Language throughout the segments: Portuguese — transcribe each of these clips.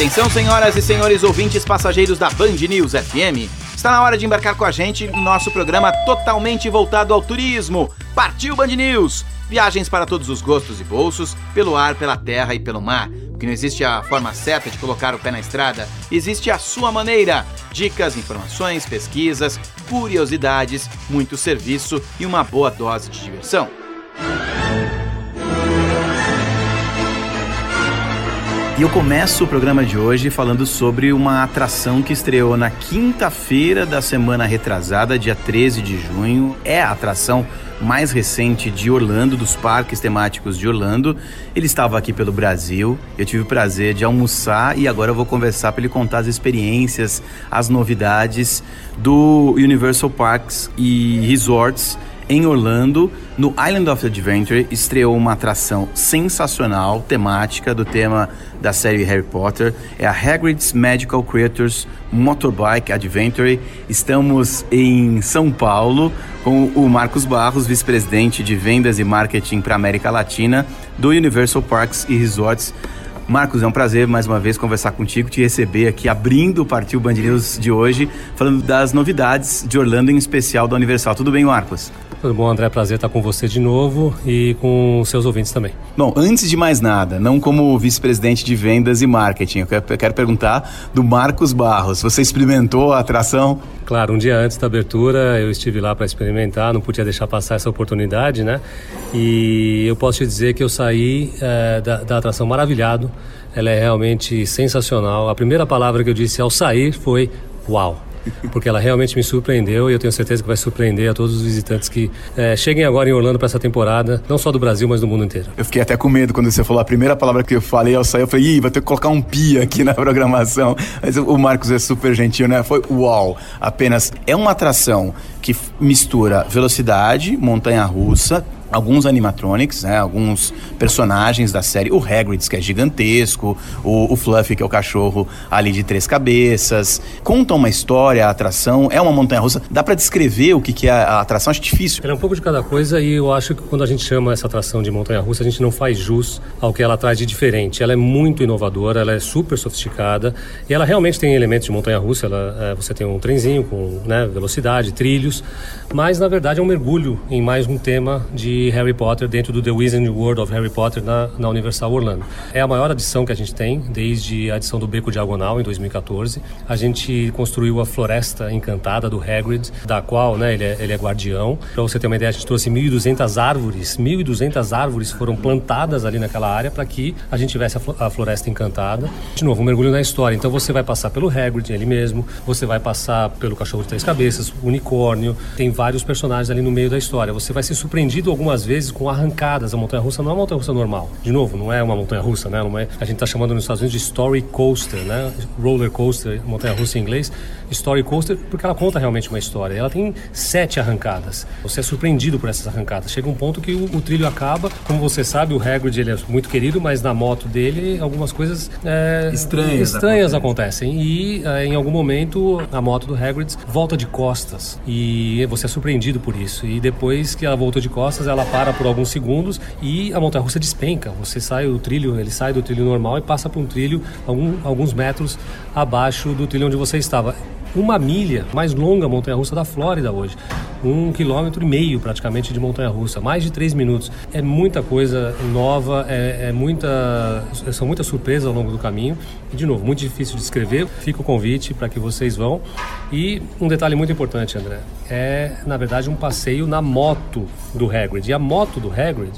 Atenção, senhoras e senhores ouvintes passageiros da Band News FM. Está na hora de embarcar com a gente no nosso programa totalmente voltado ao turismo. Partiu Band News! Viagens para todos os gostos e bolsos, pelo ar, pela terra e pelo mar. Porque não existe a forma certa de colocar o pé na estrada, existe a sua maneira. Dicas, informações, pesquisas, curiosidades, muito serviço e uma boa dose de diversão. E eu começo o programa de hoje falando sobre uma atração que estreou na quinta-feira da semana retrasada, dia 13 de junho. É a atração mais recente de Orlando, dos parques temáticos de Orlando. Ele estava aqui pelo Brasil. Eu tive o prazer de almoçar e agora eu vou conversar para ele contar as experiências, as novidades do Universal Parks e Resorts em Orlando, no Island of Adventure, estreou uma atração sensacional, temática do tema da série Harry Potter. É a Hagrid's Magical Creatures Motorbike Adventure. Estamos em São Paulo com o Marcos Barros, vice-presidente de vendas e marketing para América Latina do Universal Parks e Resorts. Marcos, é um prazer mais uma vez conversar contigo, te receber aqui, abrindo o Partiu Band News de hoje, falando das novidades de Orlando, em especial da Universal. Tudo bem, Marcos? Tudo bom, André? Prazer estar com você de novo e com seus ouvintes também. Bom, antes de mais nada, não como vice-presidente de vendas e marketing, eu quero, eu quero perguntar do Marcos Barros. Você experimentou a atração? Claro, um dia antes da abertura eu estive lá para experimentar, não podia deixar passar essa oportunidade, né? E eu posso te dizer que eu saí é, da, da atração maravilhado. Ela é realmente sensacional. A primeira palavra que eu disse ao sair foi uau porque ela realmente me surpreendeu e eu tenho certeza que vai surpreender a todos os visitantes que é, cheguem agora em Orlando para essa temporada, não só do Brasil, mas do mundo inteiro. Eu fiquei até com medo quando você falou a primeira palavra que eu falei ao sair, eu falei, ih, vai ter que colocar um pia aqui na programação. Mas o Marcos é super gentil, né? Foi uau, apenas é uma atração que mistura velocidade, montanha russa, alguns animatronics, né, alguns personagens da série, o Hagrid, que é gigantesco, o, o Fluffy, que é o cachorro ali de três cabeças, conta uma história, a atração, é uma montanha-russa, dá para descrever o que, que é a atração, acho difícil. Ela é um pouco de cada coisa e eu acho que quando a gente chama essa atração de montanha-russa, a gente não faz jus ao que ela traz de diferente. Ela é muito inovadora, ela é super sofisticada e ela realmente tem elementos de montanha-russa, é, você tem um trenzinho com né, velocidade, trilhos, mas na verdade é um mergulho em mais um tema de Harry Potter dentro do The Wizarding World of Harry Potter na, na Universal Orlando. É a maior adição que a gente tem desde a adição do Beco Diagonal em 2014. A gente construiu a Floresta Encantada do Hagrid, da qual né, ele, é, ele é guardião. Para você ter uma ideia, a gente trouxe 1.200 árvores, 1.200 árvores foram plantadas ali naquela área para que a gente tivesse a, a Floresta Encantada. De novo, um mergulho na história. Então você vai passar pelo Hagrid, ele mesmo, você vai passar pelo Cachorro de Três Cabeças, Unicórnio, tem vários personagens ali no meio da história. Você vai ser surpreendido algumas vezes com arrancadas. A montanha-russa não é uma montanha-russa normal. De novo, não é uma montanha-russa, né? É, a gente está chamando nos Estados Unidos de story coaster, né? Roller coaster, montanha-russa em inglês. Story coaster porque ela conta realmente uma história. Ela tem sete arrancadas. Você é surpreendido por essas arrancadas. Chega um ponto que o, o trilho acaba. Como você sabe, o Hagrid ele é muito querido, mas na moto dele algumas coisas é, estranhas, estranhas acontecem. acontecem. E é, em algum momento a moto do Hagrid volta de costas e você é surpreendido por isso. E depois que ela voltou de costas, ela para por alguns segundos e a montanha-russa despenca. Você sai do trilho, ele sai do trilho normal e passa para um trilho algum, alguns metros abaixo do trilho onde você estava. Uma milha, mais longa montanha-russa da Flórida hoje. Um quilômetro e meio praticamente de montanha-russa, mais de três minutos. É muita coisa nova, é, é muita, são muitas surpresas ao longo do caminho. E, de novo, muito difícil de escrever. Fica o convite para que vocês vão. E um detalhe muito importante, André, é na verdade um passeio na moto do Hagrid. E a moto do Hagrid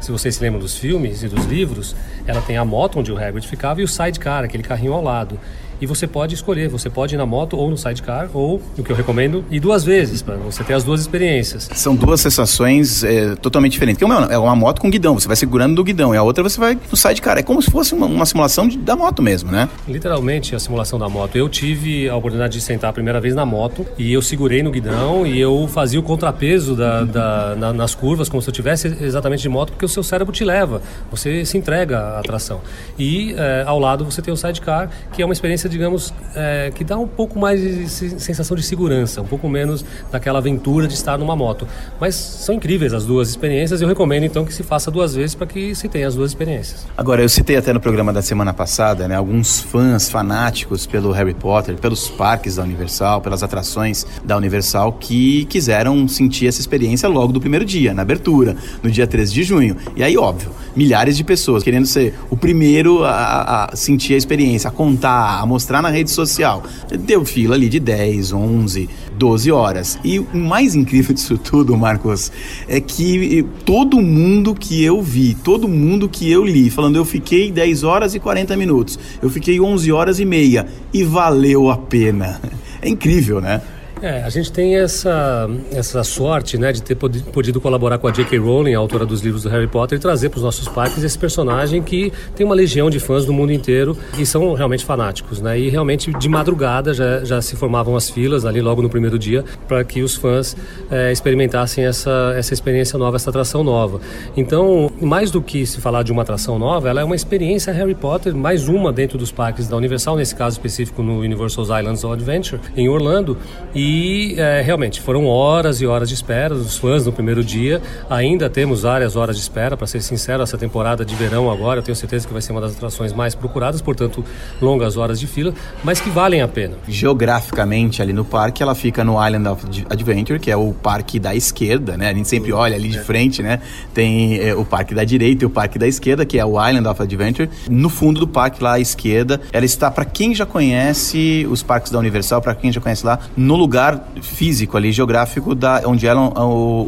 se vocês se lembram dos filmes e dos livros, ela tem a moto onde o Hagrid ficava e o sidecar, aquele carrinho ao lado. E você pode escolher, você pode ir na moto ou no sidecar, ou, o que eu recomendo, ir duas vezes, para você ter as duas experiências. São duas sensações é, totalmente diferentes. Porque uma é uma moto com guidão, você vai segurando do guidão, e a outra você vai no sidecar. É como se fosse uma, uma simulação de, da moto mesmo, né? Literalmente a simulação da moto. Eu tive a oportunidade de sentar a primeira vez na moto, e eu segurei no guidão, e eu fazia o contrapeso da, da, na, nas curvas, como se eu tivesse exatamente de moto, porque o seu cérebro te leva, você se entrega à atração. E é, ao lado você tem o sidecar, que é uma experiência digamos, é, que dá um pouco mais de sensação de segurança, um pouco menos daquela aventura de estar numa moto. Mas são incríveis as duas experiências. Eu recomendo então que se faça duas vezes para que se tenha as duas experiências. Agora, eu citei até no programa da semana passada, né, alguns fãs fanáticos pelo Harry Potter, pelos parques da Universal, pelas atrações da Universal que quiseram sentir essa experiência logo do primeiro dia, na abertura, no dia 13 de junho. E aí, óbvio, milhares de pessoas querendo ser o primeiro a, a sentir a experiência, a contar, a mostrar na rede social. Deu fila ali de 10, 11, 12 horas. E o mais incrível disso tudo, Marcos, é que todo mundo que eu vi, todo mundo que eu li, falando eu fiquei 10 horas e 40 minutos, eu fiquei 11 horas e meia e valeu a pena. É incrível, né? É, a gente tem essa, essa sorte né, de ter podido colaborar com a J.K. Rowling, a autora dos livros do Harry Potter, e trazer para os nossos parques esse personagem que tem uma legião de fãs do mundo inteiro e são realmente fanáticos. Né? E realmente de madrugada já, já se formavam as filas ali logo no primeiro dia para que os fãs é, experimentassem essa, essa experiência nova, essa atração nova. Então, mais do que se falar de uma atração nova, ela é uma experiência Harry Potter, mais uma dentro dos parques da Universal, nesse caso específico no Universal's Islands of Adventure, em Orlando. E e é, realmente foram horas e horas de espera dos fãs no primeiro dia. Ainda temos várias horas de espera, para ser sincero, essa temporada de verão agora, eu tenho certeza que vai ser uma das atrações mais procuradas, portanto, longas horas de fila, mas que valem a pena. Geograficamente, ali no parque, ela fica no Island of Adventure, que é o parque da esquerda, né? A gente sempre olha ali de frente, né? Tem é, o parque da direita e o parque da esquerda, que é o Island of Adventure. No fundo do parque, lá à esquerda, ela está, para quem já conhece os parques da Universal, para quem já conhece lá, no lugar lugar físico ali, geográfico, da, onde eram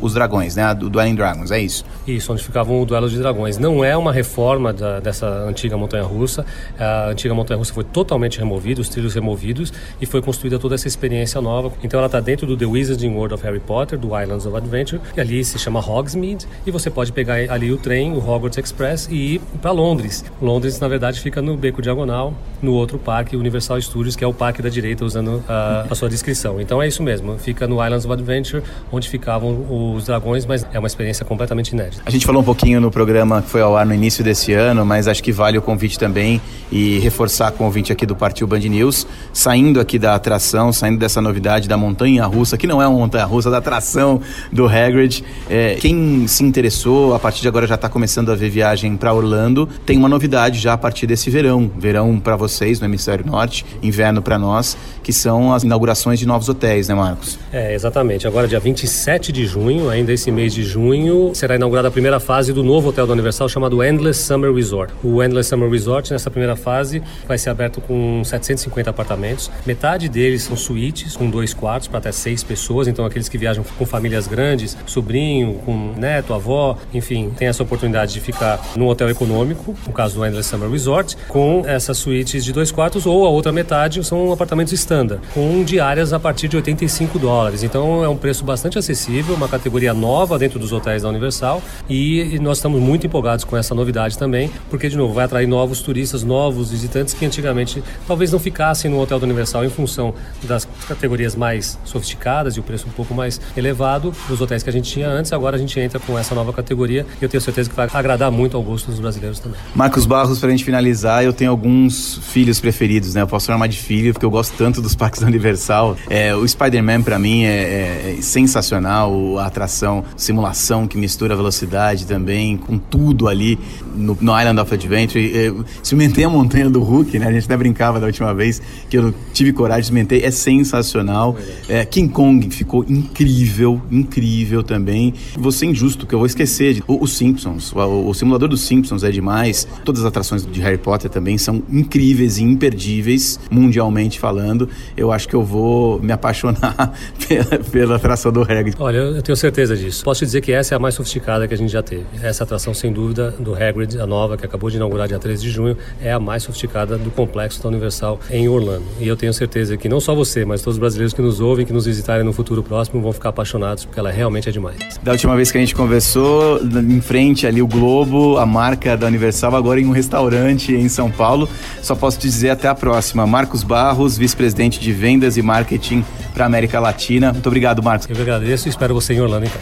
os dragões, né? Do Dueling Dragons, é isso? Isso, onde ficavam o duelo de dragões. Não é uma reforma da, dessa antiga montanha-russa. A antiga montanha-russa foi totalmente removida, os trilhos removidos, e foi construída toda essa experiência nova. Então ela está dentro do The Wizarding World of Harry Potter, do Islands of Adventure, e ali se chama Hogsmeade, e você pode pegar ali o trem, o Hogwarts Express, e ir para Londres. Londres, na verdade, fica no Beco Diagonal, no outro parque, Universal Studios, que é o parque da direita, usando a, a sua descrição. Então é isso mesmo, fica no Islands of Adventure, onde ficavam os dragões, mas é uma experiência completamente inédita. A gente falou um pouquinho no programa que foi ao ar no início desse ano, mas acho que vale o convite também e reforçar o convite aqui do Partiu Band News, saindo aqui da atração, saindo dessa novidade da montanha russa, que não é uma montanha russa, da atração do Hagrid. É, quem se interessou, a partir de agora já está começando a ver viagem para Orlando, tem uma novidade já a partir desse verão. Verão para vocês no Hemisfério Norte, inverno para nós, que são as inaugurações de novos hotéis, né, Marcos? É, exatamente. Agora, dia 27 de junho, ainda esse mês de junho, será inaugurada a primeira fase do novo hotel da Universal chamado Endless Summer Resort. O Endless Summer Resort, nessa primeira fase, vai ser aberto com 750 apartamentos. Metade deles são suítes, com dois quartos para até seis pessoas. Então, aqueles que viajam com famílias grandes, sobrinho, com neto, avó, enfim, tem essa oportunidade de ficar num hotel econômico, no caso do Endless Summer Resort, com essas suítes de dois quartos, ou a outra metade são apartamentos standard, com diárias a partir de 85 dólares. Então é um preço bastante acessível, uma categoria nova dentro dos hotéis da Universal e nós estamos muito empolgados com essa novidade também, porque de novo vai atrair novos turistas, novos visitantes que antigamente talvez não ficassem no hotel da Universal em função das categorias mais sofisticadas e o preço um pouco mais elevado dos hotéis que a gente tinha antes. Agora a gente entra com essa nova categoria e eu tenho certeza que vai agradar muito ao gosto dos brasileiros também. Marcos Barros, para a gente finalizar, eu tenho alguns filhos preferidos, né? Eu posso chamar de filho porque eu gosto tanto dos parques da Universal. É, o Spider-Man para mim é, é, sensacional, a atração, simulação que mistura velocidade também, com tudo ali no, no Island of Adventure. Eu cimentei a montanha do Hulk, né? A gente até brincava da última vez que eu tive coragem de cimentei, é sensacional. É, King Kong ficou incrível, incrível também. Vou ser injusto, que eu vou esquecer. Os Simpsons, o, o simulador dos Simpsons é demais. Todas as atrações de Harry Potter também são incríveis e imperdíveis, mundialmente falando. Eu acho que eu vou me apaixonar pela, pela atração do Hagrid. Olha, eu tenho certeza disso. Posso te dizer que essa é a mais sofisticada que a gente já teve. Essa atração, sem dúvida, do Hagrid, a nova, que acabou de inaugurar dia 13 de junho, é a mais sofisticada do complexo da Universal em Orlando. E eu tenho certeza que não só você, mas todos os brasileiros que nos ouvem, que nos visitarem no futuro próximo, vão ficar apaixonados, porque ela realmente é demais. Da última vez que a gente conversou, em frente ali o Globo, a marca da Universal, agora em um restaurante em São Paulo. Só posso te dizer até a próxima. Marcos Barros, vice-presidente de vendas e marketing para América Latina. Muito obrigado, Marcos. Eu agradeço e espero você em Orlando então.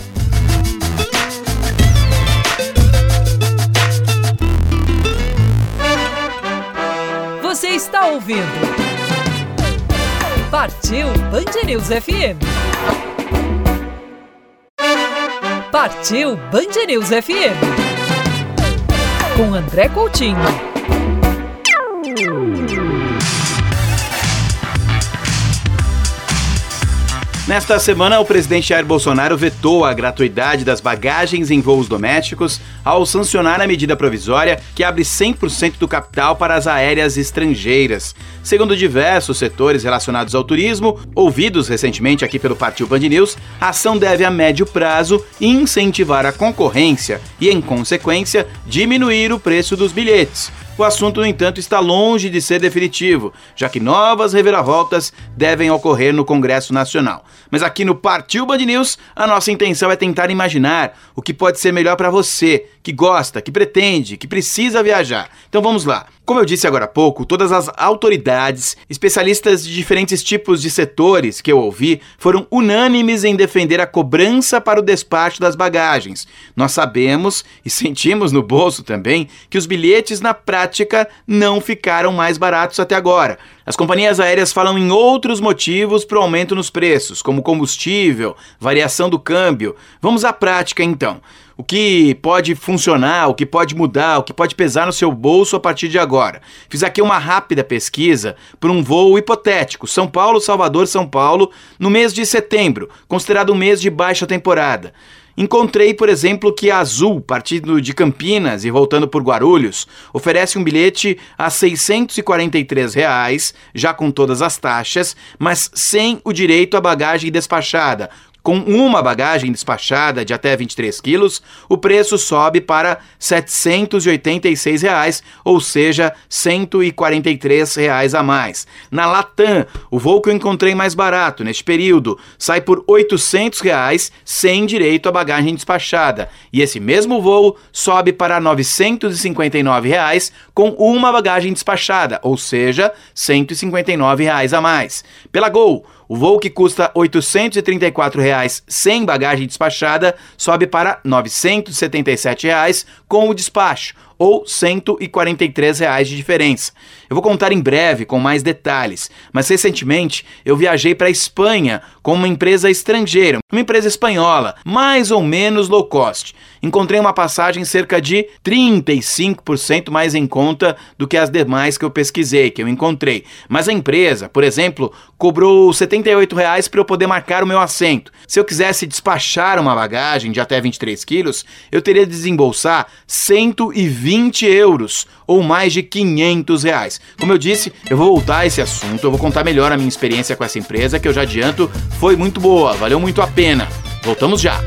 Você está ouvindo Partiu Band News FM. Partiu Band News FM. Com André Coutinho. Nesta semana, o presidente Jair Bolsonaro vetou a gratuidade das bagagens em voos domésticos ao sancionar a medida provisória que abre 100% do capital para as aéreas estrangeiras. Segundo diversos setores relacionados ao turismo, ouvidos recentemente aqui pelo Partiu Band News, a ação deve a médio prazo incentivar a concorrência e, em consequência, diminuir o preço dos bilhetes. O assunto, no entanto, está longe de ser definitivo, já que novas reviravoltas devem ocorrer no Congresso Nacional. Mas aqui no Partiu Band News, a nossa intenção é tentar imaginar o que pode ser melhor para você, que gosta, que pretende, que precisa viajar. Então vamos lá. Como eu disse agora há pouco, todas as autoridades, especialistas de diferentes tipos de setores que eu ouvi, foram unânimes em defender a cobrança para o despacho das bagagens. Nós sabemos e sentimos no bolso também que os bilhetes na prática não ficaram mais baratos até agora. As companhias aéreas falam em outros motivos para o aumento nos preços, como combustível, variação do câmbio. Vamos à prática então o que pode funcionar, o que pode mudar, o que pode pesar no seu bolso a partir de agora. Fiz aqui uma rápida pesquisa por um voo hipotético, São Paulo, Salvador, São Paulo, no mês de setembro, considerado um mês de baixa temporada. Encontrei, por exemplo, que a Azul, partindo de Campinas e voltando por Guarulhos, oferece um bilhete a 643 reais, já com todas as taxas, mas sem o direito à bagagem despachada, com uma bagagem despachada de até 23 quilos, o preço sobe para 786 reais, ou seja, 143 reais a mais. Na Latam, o voo que eu encontrei mais barato neste período sai por 800 reais, sem direito à bagagem despachada. E esse mesmo voo sobe para 959 reais, com uma bagagem despachada, ou seja, 159 reais a mais. Pela Gol, o voo que custa 834 reais sem bagagem despachada sobe para 977 reais com o despacho ou 143 reais de diferença. Eu vou contar em breve com mais detalhes, mas recentemente eu viajei para a Espanha com uma empresa estrangeira, uma empresa espanhola, mais ou menos low cost. Encontrei uma passagem cerca de 35% mais em conta do que as demais que eu pesquisei, que eu encontrei. Mas a empresa, por exemplo, cobrou 78 reais para eu poder marcar o meu assento. Se eu quisesse despachar uma bagagem de até 23 quilos, eu teria de desembolsar 120 euros ou mais de 500 reais. Como eu disse, eu vou voltar a esse assunto, eu vou contar melhor a minha experiência com essa empresa, que eu já adianto, foi muito boa, valeu muito a pena. Voltamos já!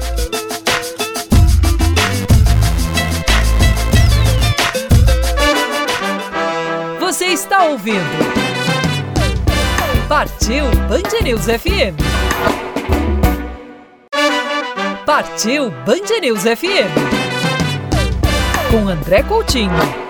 Você está ouvindo Partiu Band News FM. Partiu Band News FM. Com André Coutinho.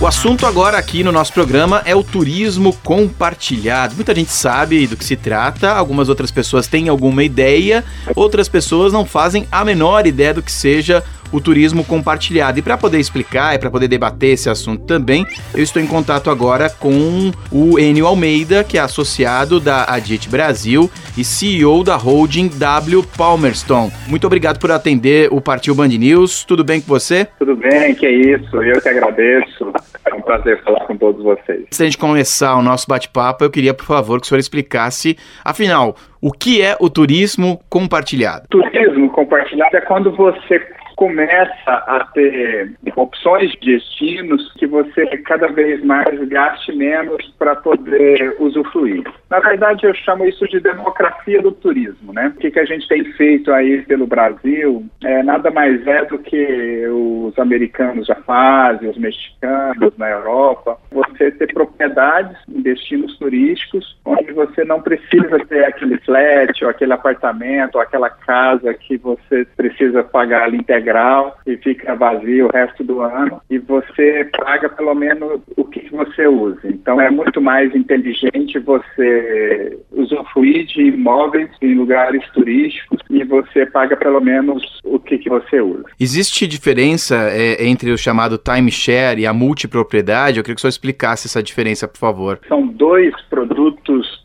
O assunto agora aqui no nosso programa é o turismo compartilhado. Muita gente sabe do que se trata, algumas outras pessoas têm alguma ideia, outras pessoas não fazem a menor ideia do que seja o turismo compartilhado. E para poder explicar e para poder debater esse assunto também, eu estou em contato agora com o Enio Almeida, que é associado da Adit Brasil e CEO da holding W Palmerston. Muito obrigado por atender o Partiu Band News. Tudo bem com você? Tudo bem, que é isso. Eu que agradeço. É um prazer falar com todos vocês. Antes de começar o nosso bate-papo, eu queria, por favor, que o senhor explicasse, afinal, o que é o turismo compartilhado? Turismo compartilhado é quando você começa a ter opções de destinos que você cada vez mais gaste menos para poder usufruir. Na verdade, eu chamo isso de democracia do turismo, né? O que, que a gente tem feito aí pelo Brasil é nada mais é do que os americanos já fazem, os mexicanos na Europa. Você ter propriedades em destinos turísticos onde você não precisa ter aquele flat ou aquele apartamento ou aquela casa que você precisa pagar ali integral integral e fica vazio o resto do ano e você paga pelo menos o que você usa. Então é muito mais inteligente você usufruir de imóveis em lugares turísticos e você paga pelo menos o que, que você usa. Existe diferença é, entre o chamado timeshare e a multipropriedade? Eu queria que o senhor explicasse essa diferença, por favor. São dois produtos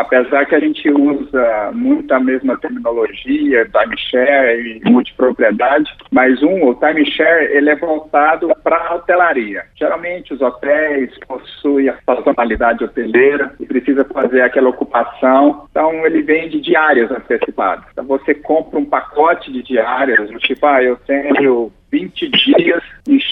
apesar que a gente usa muito a mesma terminologia, timeshare e multipropriedade, mas um, o timeshare, ele é voltado para a hotelaria. Geralmente os hotéis possuem a sazonalidade hoteleira e precisa fazer aquela ocupação, então ele vende diárias antecipadas. Então você compra um pacote de diárias, tipo, ah, eu tenho 20 dias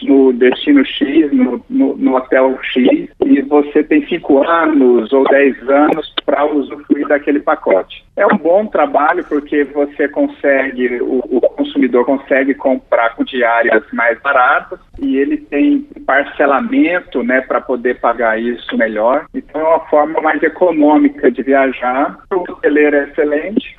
no destino X, no, no, no, hotel X, e você tem 5 anos ou 10 anos para usufruir daquele pacote. É um bom trabalho porque você consegue, o, o consumidor consegue comprar com diárias mais baratas e ele tem parcelamento né, para poder pagar isso melhor. Então é uma forma mais econômica de viajar. O hoteleiro é excelente,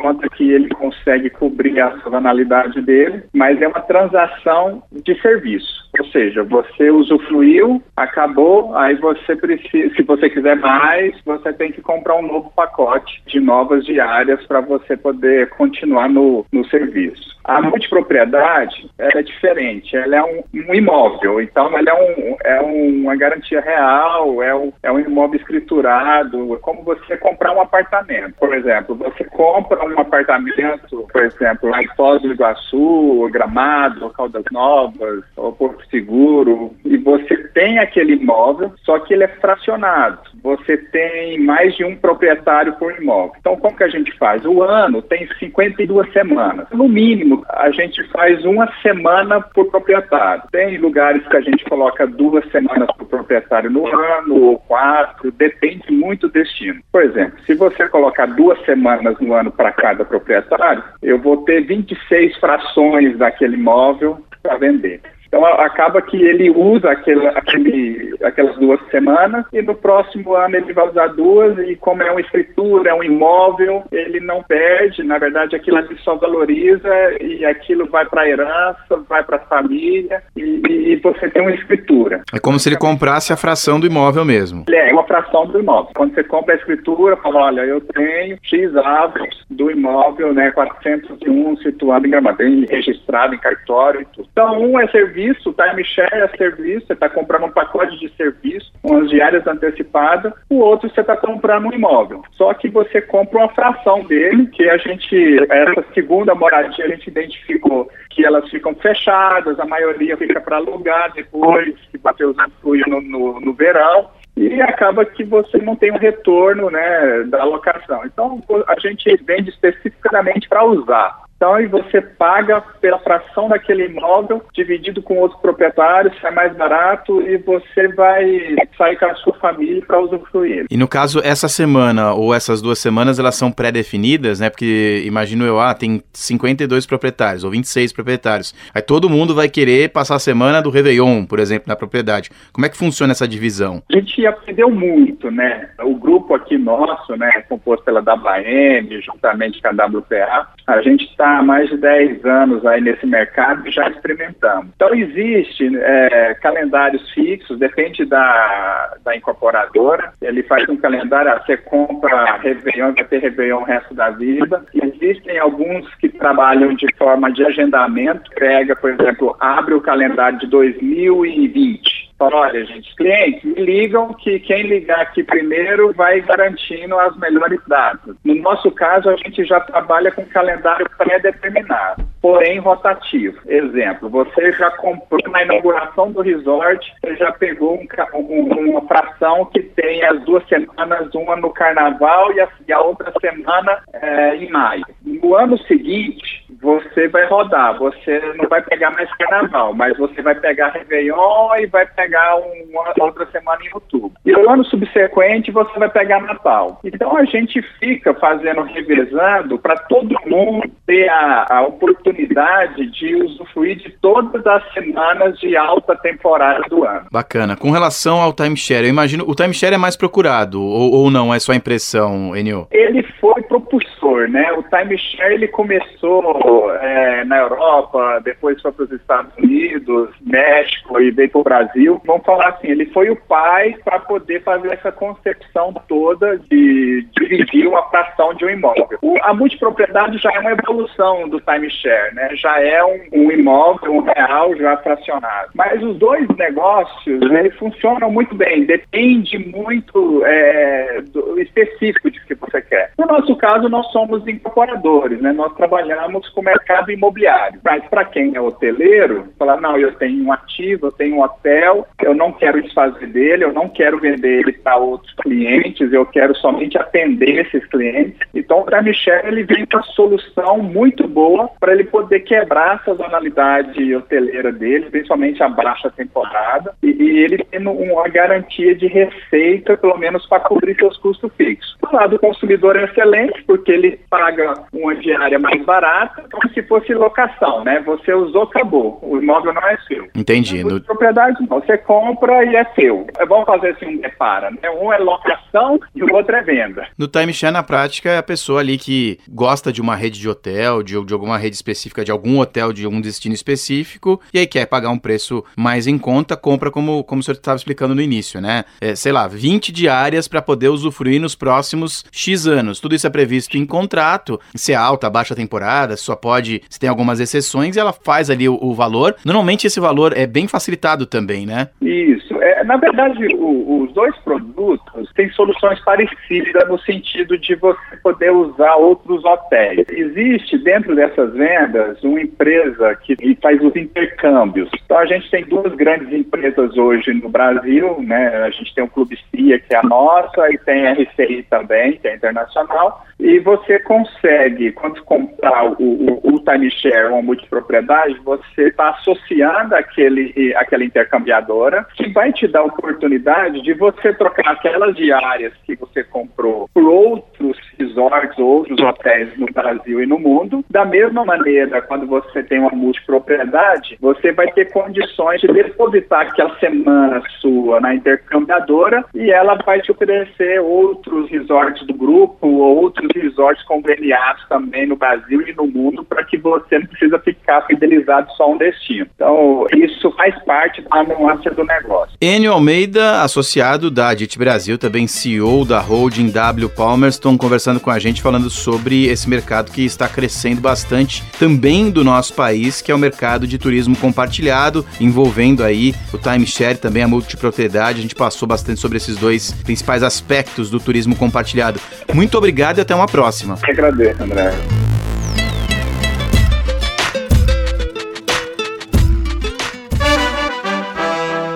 conta que ele consegue cobrir a sazonalidade dele, mas é uma transação de serviço. Ou seja, você usufruiu, acabou, aí você precisa, se você quiser mais, você tem que comprar um novo pacote de novas diárias para você poder continuar no, no serviço. A multipropriedade é diferente, ela é um, um, imóvel, então ela é, um, é uma garantia real, é um, é um imóvel escriturado, é como você comprar um apartamento. Por exemplo, você compra um apartamento, por exemplo, lá em Foz do Iguaçu, Gramado, Caldas Novas, ou Porto Seguro, e você tem aquele imóvel, só que ele é fracionado. Você tem mais de um proprietário por imóvel. Então, como que a gente faz? O ano tem 52 semanas. No mínimo, a gente faz uma semana por proprietário. Tem lugares que a gente coloca duas semanas por proprietário no ano, ou quatro, depende muito do destino. Por exemplo, se você colocar duas semanas no ano para cada proprietário, eu vou ter 26 frações daquele imóvel para vender. Então acaba que ele usa aquele, aquele, aquelas duas semanas e no próximo ano ele vai usar duas e como é uma escritura, é um imóvel, ele não perde, na verdade aquilo ali só valoriza e aquilo vai para a herança, vai para a família e, e, você tem uma escritura. É como se ele comprasse a fração do imóvel mesmo. É, uma fração do imóvel. Quando você compra a escritura, fala, olha, eu tenho X árvores do imóvel, né, 401 situado em Gramado, registrado em cartório e tudo. Então um é serviço serviço, timeshare é serviço, você está comprando um pacote de serviço, umas diárias antecipadas, o outro você está comprando um imóvel. Só que você compra uma fração dele, que a gente, essa segunda moradia, a gente identificou que elas ficam fechadas, a maioria fica para alugar depois que bateu os no, no, no verão e acaba que você não tem um retorno né, da alocação. Então, a gente vende especificamente para usar. Aí você paga pela fração daquele imóvel, dividido com outros proprietários, sai mais barato e você vai sair com a sua família para usufruir. E no caso, essa semana ou essas duas semanas, elas são pré-definidas, né? Porque imagino eu, ah, tem 52 proprietários ou 26 proprietários. Aí todo mundo vai querer passar a semana do Réveillon, por exemplo, na propriedade. Como é que funciona essa divisão? A gente aprendeu muito, né? O grupo aqui nosso, né, composto pela WM, juntamente com a WPA, a gente está há mais de 10 anos aí nesse mercado e já experimentamos. Então, existe é, calendários fixos, depende da, da incorporadora. Ele faz um calendário, ah, você compra Réveillon, vai ter Réveillon o resto da vida. Existem alguns que trabalham de forma de agendamento, pega, por exemplo, abre o calendário de 2020 Olha, gente, clientes, me ligam que quem ligar aqui primeiro vai garantindo as melhores datas. No nosso caso, a gente já trabalha com calendário pré-determinado, porém rotativo. Exemplo, você já comprou na inauguração do resort, você já pegou um, um, uma fração que tem as duas semanas, uma no carnaval e a, e a outra semana é, em maio. No ano seguinte, você vai rodar, você não vai pegar mais carnaval, mas você vai pegar Réveillon e vai pegar uma outra semana em outubro. E no ano subsequente você vai pegar Natal. Então a gente fica fazendo, revezando para todo mundo ter a, a oportunidade de usufruir de todas as semanas de alta temporada do ano. Bacana. Com relação ao timeshare, eu imagino, o timeshare é mais procurado ou, ou não? É só impressão, Enio? Ele foi propulsor, né? O timeshare ele começou é, na Europa, depois foi para os Estados Unidos, México e veio para o Brasil. Vamos falar assim, ele foi o pai para poder fazer essa concepção toda de dividir uma fração de um imóvel. O, a multipropriedade já é uma evolução do timeshare, né? Já é um, um imóvel, um real já fracionado. Mas os dois negócios, eles funcionam muito bem. Depende muito é, do específico de que você quer. No nosso caso, nós somos incorporadores, né? Nós trabalhamos com o mercado imobiliário. Mas para quem é hoteleiro, falar, não, eu tenho um ativo, eu tenho um hotel, eu não quero desfazer dele, eu não quero vender ele para outros clientes, eu quero somente atender esses clientes. Então, o Michel ele vem com a solução muito boa para ele poder quebrar essa sazonalidade hoteleira dele, principalmente a baixa temporada, e, e ele tendo uma garantia de receita, pelo menos para cobrir seus custos fixos. Do lado do consumidor é excelente, porque ele paga uma diária mais barata, como se fosse locação, né? Você usou, acabou. O imóvel não é seu. Entendi. No... Propriedade não. Você compra e é seu. É bom fazer assim um depara, né? Um é locação e o outro é venda. No timeshare, na prática, é a pessoa ali que gosta de uma rede de hotel, de, de alguma rede específica, de algum hotel, de um destino específico, e aí quer pagar um preço mais em conta, compra como, como o senhor estava explicando no início, né? É, sei lá, 20 diárias para poder usufruir nos próximos X anos. Tudo isso é previsto em contrato, se é alta, baixa temporada, só pode, se tem algumas exceções, ela faz ali o, o valor. Normalmente esse valor é bem facilitado também, né? Isso. É, na verdade, o, os dois produtos têm soluções parecidas no sentido de você poder usar outros hotéis. Existe dentro dessas vendas uma empresa que faz os intercâmbios. Então a gente tem duas grandes empresas hoje no Brasil, né? A gente tem o Clube CIA, que é a nossa, e tem a RCI também, que é internacional. E você consegue, quando comprar o, o, o timeshare ou multipropriedade, você está associando aquele, aquela intercambiadora que vai te dar a oportunidade de você trocar aquelas diárias que você comprou por outros resorts, outros hotéis no Brasil e no mundo. Da mesma maneira, quando você tem uma multipropriedade, você vai ter condições de depositar aquela semana sua na intercambiadora e ela vai te oferecer outros resorts do grupo ou outros resorts conveniados também no Brasil e no mundo para que você não precisa ficar fidelizado só a um destino. Então, isso faz parte da nuance do negócio. Enio Almeida, associado da Adit Brasil, também CEO da holding W Palmerston, conversando com a gente falando sobre esse mercado que está crescendo bastante também do nosso país, que é o mercado de turismo compartilhado, envolvendo aí o timeshare, também a multipropriedade. A gente passou bastante sobre esses dois principais aspectos do turismo compartilhado. Muito obrigado e até uma próxima. Eu agradeço, André.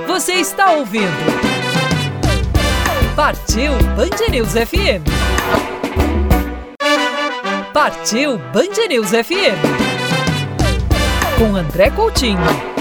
Você está ouvindo Partiu Band News FM. Partiu Band News FM. Com André Coutinho.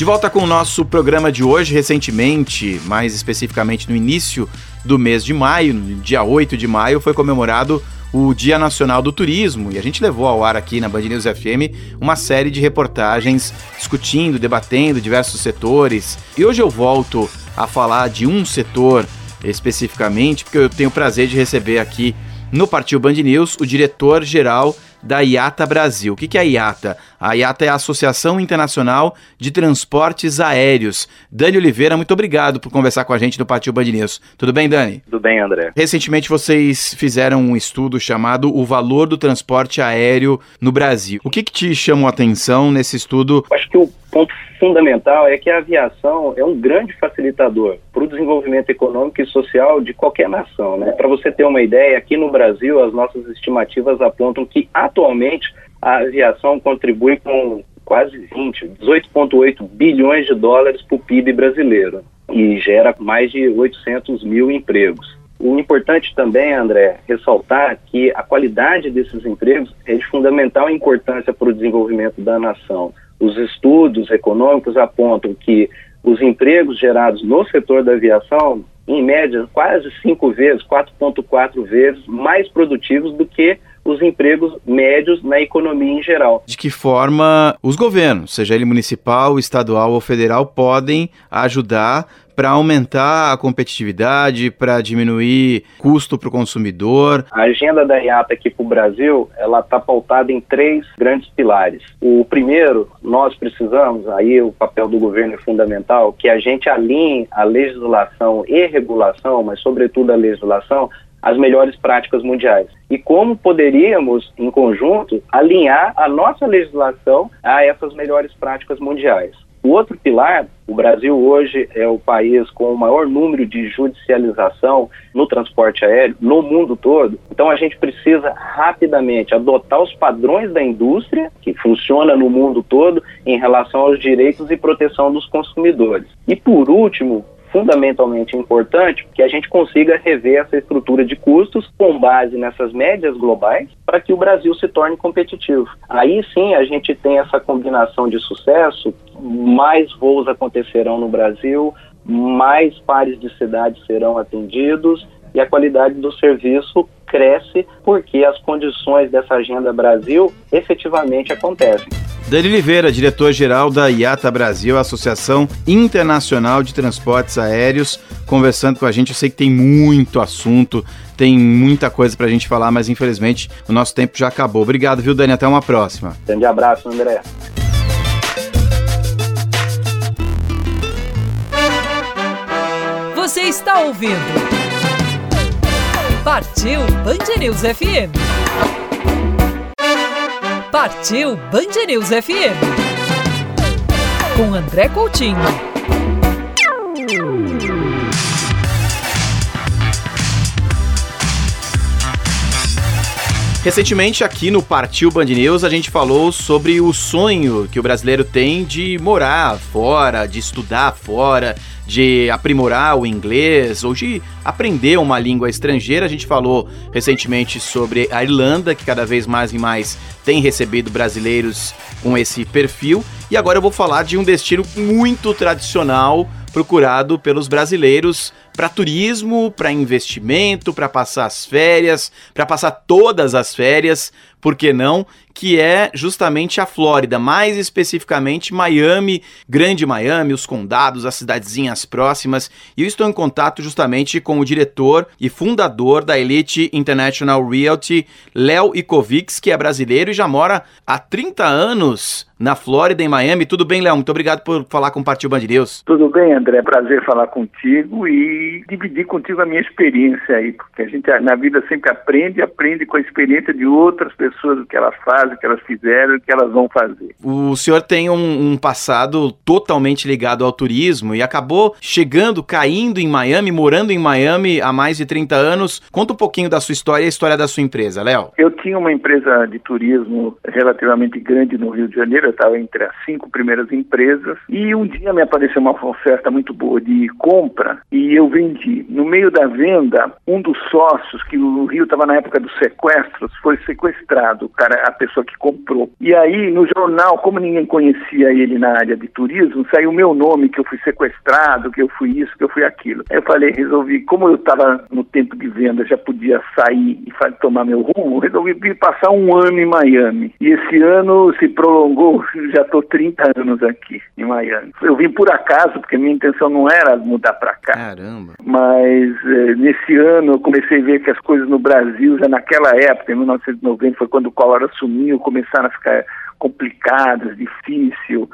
De volta com o nosso programa de hoje, recentemente, mais especificamente no início do mês de maio, no dia 8 de maio, foi comemorado o Dia Nacional do Turismo e a gente levou ao ar aqui na Band News FM uma série de reportagens discutindo, debatendo diversos setores. E hoje eu volto a falar de um setor especificamente, porque eu tenho o prazer de receber aqui no Partiu Band News o diretor-geral da IATA Brasil. O que é a IATA? A IATA é a Associação Internacional de Transportes Aéreos. Dani Oliveira, muito obrigado por conversar com a gente no Partiu Band News. Tudo bem, Dani? Tudo bem, André. Recentemente vocês fizeram um estudo chamado O Valor do Transporte Aéreo no Brasil. O que, que te chamou a atenção nesse estudo? Acho que o ponto fundamental é que a aviação é um grande facilitador para o desenvolvimento econômico e social de qualquer nação. Né? Para você ter uma ideia, aqui no Brasil, as nossas estimativas apontam que atualmente a aviação contribui com quase 20, 18,8 bilhões de dólares para o PIB brasileiro e gera mais de 800 mil empregos. O importante também, André, ressaltar que a qualidade desses empregos é de fundamental importância para o desenvolvimento da nação. Os estudos econômicos apontam que os empregos gerados no setor da aviação, em média, quase cinco vezes, 4,4 vezes mais produtivos do que os empregos médios na economia em geral. De que forma os governos, seja ele municipal, estadual ou federal, podem ajudar para aumentar a competitividade, para diminuir custo para o consumidor? A agenda da IATA aqui para o Brasil, ela está pautada em três grandes pilares. O primeiro, nós precisamos, aí o papel do governo é fundamental, que a gente alinhe a legislação e regulação, mas sobretudo a legislação, as melhores práticas mundiais. E como poderíamos, em conjunto, alinhar a nossa legislação a essas melhores práticas mundiais. O outro pilar, o Brasil hoje é o país com o maior número de judicialização no transporte aéreo no mundo todo. Então a gente precisa rapidamente adotar os padrões da indústria que funciona no mundo todo em relação aos direitos e proteção dos consumidores. E por último, fundamentalmente importante que a gente consiga rever essa estrutura de custos com base nessas médias globais para que o Brasil se torne competitivo. Aí sim a gente tem essa combinação de sucesso, mais voos acontecerão no Brasil, mais pares de cidades serão atendidos e a qualidade do serviço cresce porque as condições dessa agenda Brasil efetivamente acontecem. Dani Oliveira, diretor-geral da IATA Brasil, Associação Internacional de Transportes Aéreos, conversando com a gente. Eu sei que tem muito assunto, tem muita coisa para a gente falar, mas infelizmente o nosso tempo já acabou. Obrigado, viu, Dani? Até uma próxima. Grande abraço, André. Você está ouvindo Partiu Band News FM. Partiu Band News FM. Com André Coutinho. Recentemente, aqui no Partiu Band News, a gente falou sobre o sonho que o brasileiro tem de morar fora, de estudar fora, de aprimorar o inglês ou de aprender uma língua estrangeira. A gente falou recentemente sobre a Irlanda, que cada vez mais e mais tem recebido brasileiros com esse perfil. E agora eu vou falar de um destino muito tradicional procurado pelos brasileiros para turismo, para investimento, para passar as férias, para passar todas as férias, por que não? Que é justamente a Flórida, mais especificamente Miami, Grande Miami, os condados, as cidadezinhas próximas. E eu estou em contato justamente com o diretor e fundador da Elite International Realty, Léo Ikovics, que é brasileiro e já mora há 30 anos na Flórida, em Miami. Tudo bem, Léo? Muito obrigado por falar com o Partiu Band. Tudo bem, André. Prazer falar contigo e dividir contigo a minha experiência aí, porque a gente na vida sempre aprende, aprende com a experiência de outras pessoas, o que elas fazem, o que elas fizeram, o que elas vão fazer. O senhor tem um, um passado totalmente ligado ao turismo e acabou chegando, caindo em Miami, morando em Miami há mais de 30 anos. Conta um pouquinho da sua história e a história da sua empresa, Léo. Eu tinha uma empresa de turismo relativamente grande no Rio de Janeiro, eu estava entre as cinco primeiras empresas e um dia me apareceu uma oferta muito boa de compra e eu vendi. No meio da venda, um dos sócios, que o Rio estava na época dos sequestros, foi sequestrado, o cara, a pessoa que comprou. E aí, no jornal, como ninguém conhecia ele na área de turismo, saiu o meu nome, que eu fui sequestrado, que eu fui isso, que eu fui aquilo. Aí eu falei, resolvi, como eu estava no tempo de venda, já podia sair e tomar meu rumo, resolvi passar um ano em Miami. E esse ano se prolongou, já estou 30 anos aqui em Miami. Eu vim por acaso, porque minha intenção não era mudar para cá. Caramba. Mas eh, nesse ano eu comecei a ver que as coisas no Brasil, já naquela época, em 1990, foi quando o Collor assumiu, começaram a ficar complicadas, difícil.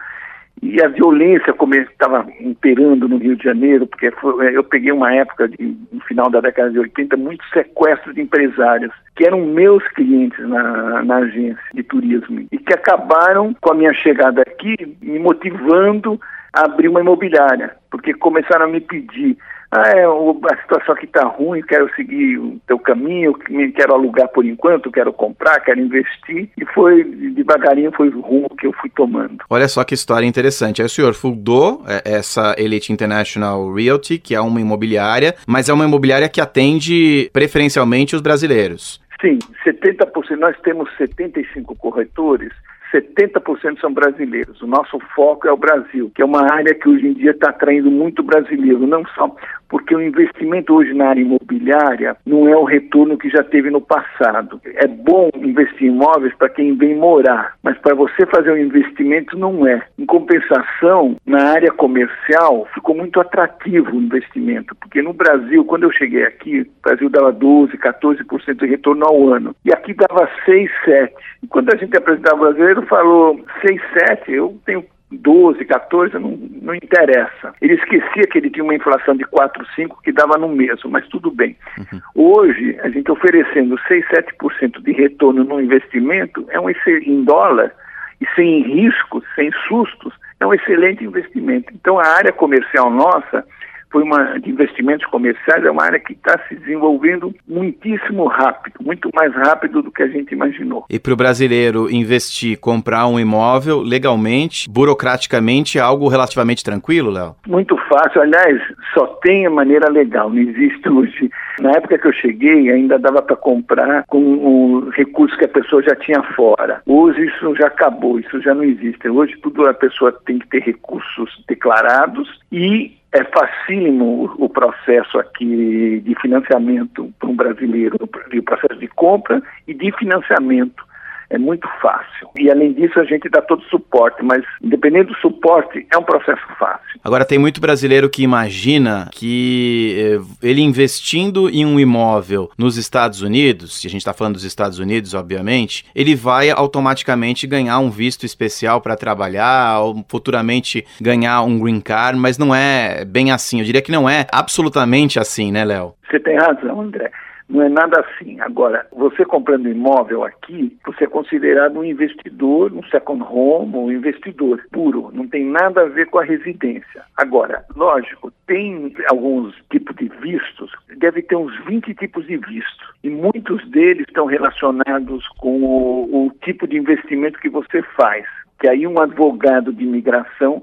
E a violência estava imperando no Rio de Janeiro, porque foi, eh, eu peguei uma época, de, no final da década de 80, muitos sequestros de empresários, que eram meus clientes na, na agência de turismo, e que acabaram, com a minha chegada aqui, me motivando a abrir uma imobiliária, porque começaram a me pedir ah, é, a situação aqui está ruim, quero seguir o teu caminho, quero alugar por enquanto, quero comprar, quero investir. E foi, devagarinho, foi o rumo que eu fui tomando. Olha só que história interessante. Aí o senhor fundou é, essa Elite International Realty, que é uma imobiliária, mas é uma imobiliária que atende preferencialmente os brasileiros. Sim, 70%, nós temos 75 corretores 70% são brasileiros. O nosso foco é o Brasil, que é uma área que hoje em dia está atraindo muito brasileiro, não só porque o investimento hoje na área imobiliária não é o retorno que já teve no passado. É bom investir em imóveis para quem vem morar, mas para você fazer um investimento não é. Em compensação, na área comercial ficou muito atrativo o investimento, porque no Brasil, quando eu cheguei aqui, o Brasil dava 12, 14% de retorno ao ano, e aqui dava 6, 7. E quando a gente apresentava o brasileiro, falou 6, 7, eu tenho 12, 14, não, não interessa. Ele esquecia que ele tinha uma inflação de 4, 5 que dava no mesmo, mas tudo bem. Uhum. Hoje, a gente oferecendo 6, 7% de retorno no investimento é um em dólar e sem riscos, sem sustos, é um excelente investimento. Então a área comercial nossa foi uma de investimentos comerciais, é uma área que está se desenvolvendo muitíssimo rápido, muito mais rápido do que a gente imaginou. E para o brasileiro investir, comprar um imóvel legalmente, burocraticamente, é algo relativamente tranquilo, Léo? Muito fácil. Aliás, só tem a maneira legal, não existe hoje. Na época que eu cheguei, ainda dava para comprar com o recurso que a pessoa já tinha fora. Hoje isso já acabou, isso já não existe. Hoje tudo a pessoa tem que ter recursos declarados e é facílimo o processo aqui de financiamento para um brasileiro, o processo de compra e de financiamento é muito fácil. E além disso, a gente dá todo o suporte, mas independente do suporte, é um processo fácil. Agora, tem muito brasileiro que imagina que eh, ele investindo em um imóvel nos Estados Unidos, se a gente está falando dos Estados Unidos, obviamente, ele vai automaticamente ganhar um visto especial para trabalhar, ou futuramente ganhar um green card, mas não é bem assim. Eu diria que não é absolutamente assim, né, Léo? Você tem razão, André. Não é nada assim. Agora, você comprando imóvel aqui, você é considerado um investidor, um second home, um investidor puro. Não tem nada a ver com a residência. Agora, lógico, tem alguns tipos de vistos, deve ter uns 20 tipos de vistos. E muitos deles estão relacionados com o, o tipo de investimento que você faz. Que aí um advogado de imigração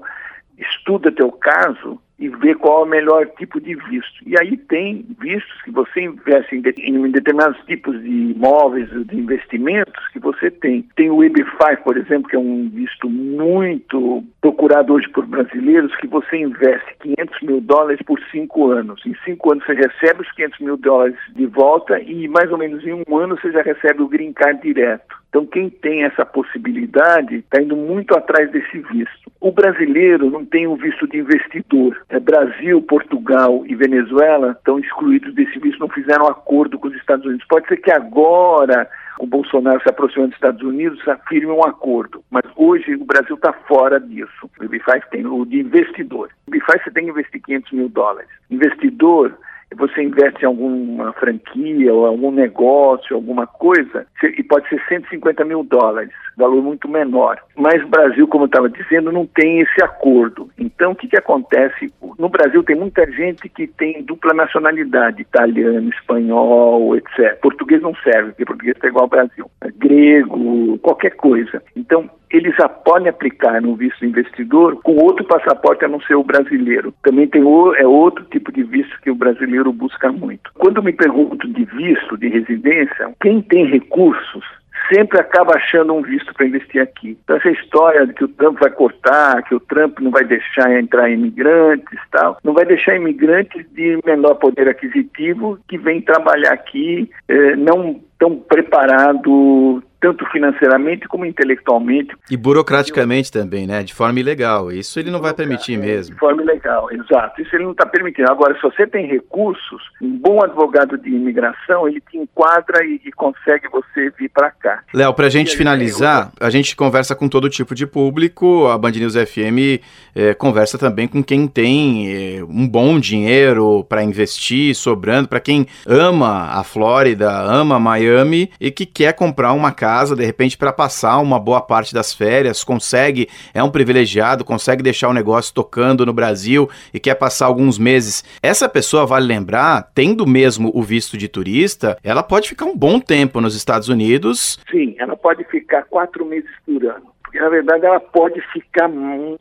estuda teu caso e ver qual é o melhor tipo de visto. E aí tem vistos que você investe em, de, em determinados tipos de imóveis, de investimentos que você tem. Tem o EB5, por exemplo, que é um visto muito procurado hoje por brasileiros, que você investe 500 mil dólares por cinco anos. Em cinco anos você recebe os 500 mil dólares de volta e mais ou menos em um ano você já recebe o green card direto. Então, quem tem essa possibilidade está indo muito atrás desse visto. O brasileiro não tem o visto de investidor. É Brasil, Portugal e Venezuela estão excluídos desse visto, não fizeram acordo com os Estados Unidos. Pode ser que agora o Bolsonaro se aproximando dos Estados Unidos, afirme um acordo. Mas hoje o Brasil está fora disso. O IBFAS tem o de investidor. O IBFAS você tem que investir 500 mil dólares. Investidor você investe em alguma franquia ou algum negócio, alguma coisa, e pode ser 150 mil dólares, valor muito menor. Mas o Brasil, como eu estava dizendo, não tem esse acordo. Então, o que, que acontece? No Brasil tem muita gente que tem dupla nacionalidade, italiano, espanhol, etc. Português não serve, porque português está igual ao Brasil. É grego, qualquer coisa. Então, eles já podem aplicar no visto investidor com outro passaporte a não ser o brasileiro. Também tem o, é outro tipo de visto que o brasileiro busca muito. Quando me pergunto de visto de residência, quem tem recursos sempre acaba achando um visto para investir aqui. Então essa história de que o Trump vai cortar, que o Trump não vai deixar entrar imigrantes tal, não vai deixar imigrantes de menor poder aquisitivo que vêm trabalhar aqui, eh, não tão preparado tanto financeiramente como intelectualmente. E burocraticamente também, né? De forma ilegal. Isso ele não vai permitir mesmo. De forma ilegal, exato. Isso ele não está permitindo. Agora, se você tem recursos, um bom advogado de imigração, ele te enquadra e, e consegue você vir para cá. Léo, para a gente finalizar, a gente conversa com todo tipo de público. A Band News FM é, conversa também com quem tem é, um bom dinheiro para investir, sobrando, para quem ama a Flórida, ama Miami e que quer comprar uma casa casa, de repente, para passar uma boa parte das férias, consegue, é um privilegiado, consegue deixar o negócio tocando no Brasil e quer passar alguns meses. Essa pessoa, vale lembrar, tendo mesmo o visto de turista, ela pode ficar um bom tempo nos Estados Unidos. Sim, ela pode ficar quatro meses por ano porque na verdade ela pode ficar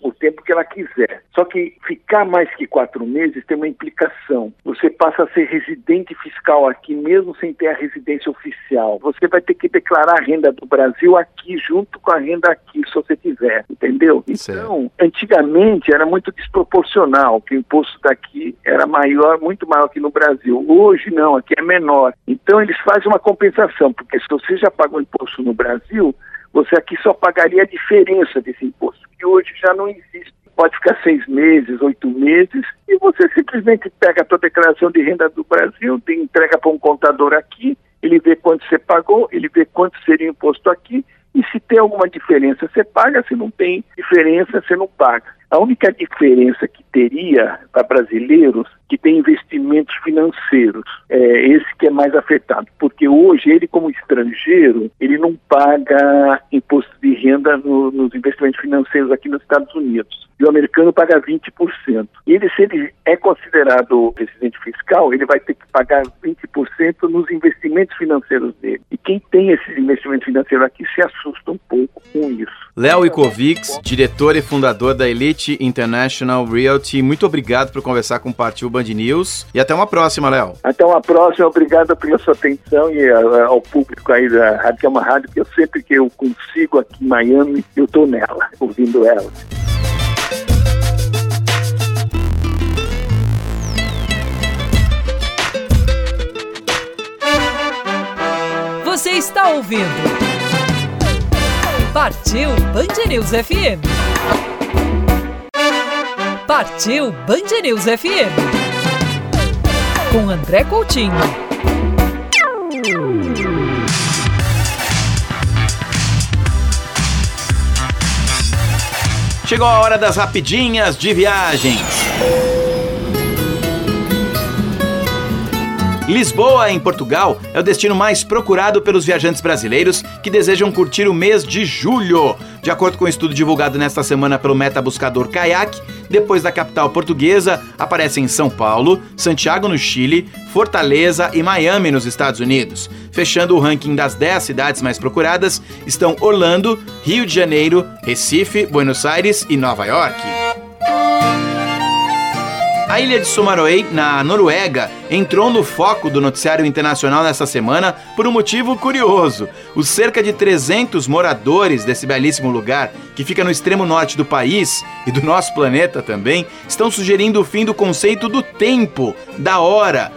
o tempo que ela quiser. Só que ficar mais que quatro meses tem uma implicação. Você passa a ser residente fiscal aqui, mesmo sem ter a residência oficial. Você vai ter que declarar a renda do Brasil aqui, junto com a renda aqui, se você tiver, entendeu? Então, antigamente era muito desproporcional, que o imposto daqui era maior, muito maior que no Brasil. Hoje não, aqui é menor. Então eles fazem uma compensação, porque se você já pagou imposto no Brasil, você aqui só pagaria a diferença desse imposto, que hoje já não existe. Pode ficar seis meses, oito meses, e você simplesmente pega a sua declaração de renda do Brasil, entrega para um contador aqui, ele vê quanto você pagou, ele vê quanto seria imposto aqui, e se tem alguma diferença, você paga, se não tem diferença, você não paga. A única diferença que teria para brasileiros que têm investimentos financeiros é esse que é mais afetado, porque hoje ele como estrangeiro ele não paga imposto de renda no, nos investimentos financeiros aqui nos Estados Unidos. E o americano paga 20%. E ele, se ele é considerado residente fiscal, ele vai ter que pagar 20% nos investimentos financeiros dele. E quem tem esses investimentos financeiros aqui se assusta um pouco com isso. Léo Ikovics, diretor e fundador da Elite International Realty, muito obrigado por conversar com o Partiu Band News e até uma próxima, Léo. Até uma próxima, obrigado pela sua atenção e ao público aí da Rádio, que é uma rádio que eu sempre que eu consigo aqui em Miami, eu estou nela, ouvindo ela. Você está ouvindo Partiu Band News FM. Partiu Band News FM. Com André Coutinho. Chegou a hora das rapidinhas de viagens. Lisboa, em Portugal, é o destino mais procurado pelos viajantes brasileiros que desejam curtir o mês de julho. De acordo com um estudo divulgado nesta semana pelo Meta Buscador Kayak, depois da capital portuguesa, aparecem São Paulo, Santiago no Chile, Fortaleza e Miami nos Estados Unidos. Fechando o ranking das 10 cidades mais procuradas estão Orlando, Rio de Janeiro, Recife, Buenos Aires e Nova York. A ilha de Sumaroei, na Noruega, entrou no foco do noticiário internacional nesta semana por um motivo curioso. Os cerca de 300 moradores desse belíssimo lugar, que fica no extremo norte do país e do nosso planeta também, estão sugerindo o fim do conceito do tempo, da hora.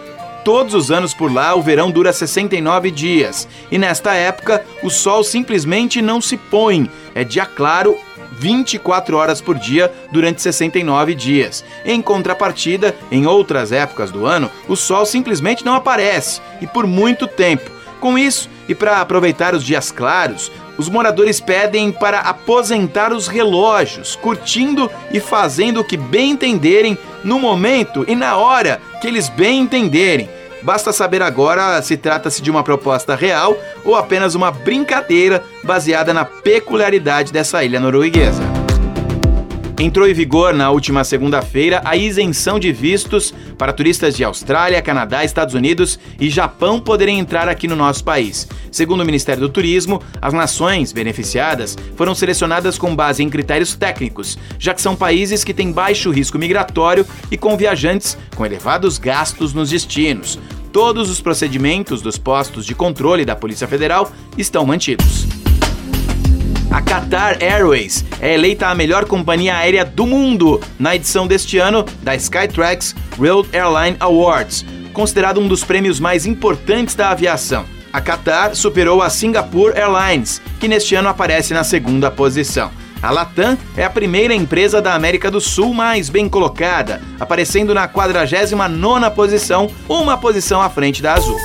Todos os anos por lá, o verão dura 69 dias. E nesta época, o sol simplesmente não se põe. É dia claro 24 horas por dia durante 69 dias. Em contrapartida, em outras épocas do ano, o sol simplesmente não aparece e por muito tempo. Com isso, e para aproveitar os dias claros, os moradores pedem para aposentar os relógios, curtindo e fazendo o que bem entenderem no momento e na hora que eles bem entenderem. Basta saber agora se trata-se de uma proposta real ou apenas uma brincadeira baseada na peculiaridade dessa ilha norueguesa. Entrou em vigor na última segunda-feira a isenção de vistos para turistas de Austrália, Canadá, Estados Unidos e Japão poderem entrar aqui no nosso país. Segundo o Ministério do Turismo, as nações beneficiadas foram selecionadas com base em critérios técnicos, já que são países que têm baixo risco migratório e com viajantes com elevados gastos nos destinos. Todos os procedimentos dos postos de controle da Polícia Federal estão mantidos. A Qatar Airways é eleita a melhor companhia aérea do mundo na edição deste ano da Skytrax World Airline Awards, considerado um dos prêmios mais importantes da aviação. A Qatar superou a Singapore Airlines, que neste ano aparece na segunda posição. A Latam é a primeira empresa da América do Sul mais bem colocada, aparecendo na 49ª posição, uma posição à frente da Azul.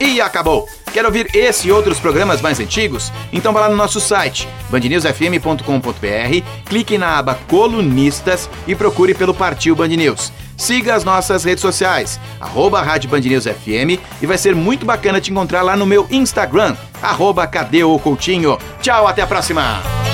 E acabou! Quer ouvir esse e outros programas mais antigos? Então vá lá no nosso site, bandnewsfm.com.br, clique na aba Colunistas e procure pelo Partiu Band News. Siga as nossas redes sociais, arroba Rádio Band News FM, e vai ser muito bacana te encontrar lá no meu Instagram, arroba Cadê Coutinho. Tchau, até a próxima!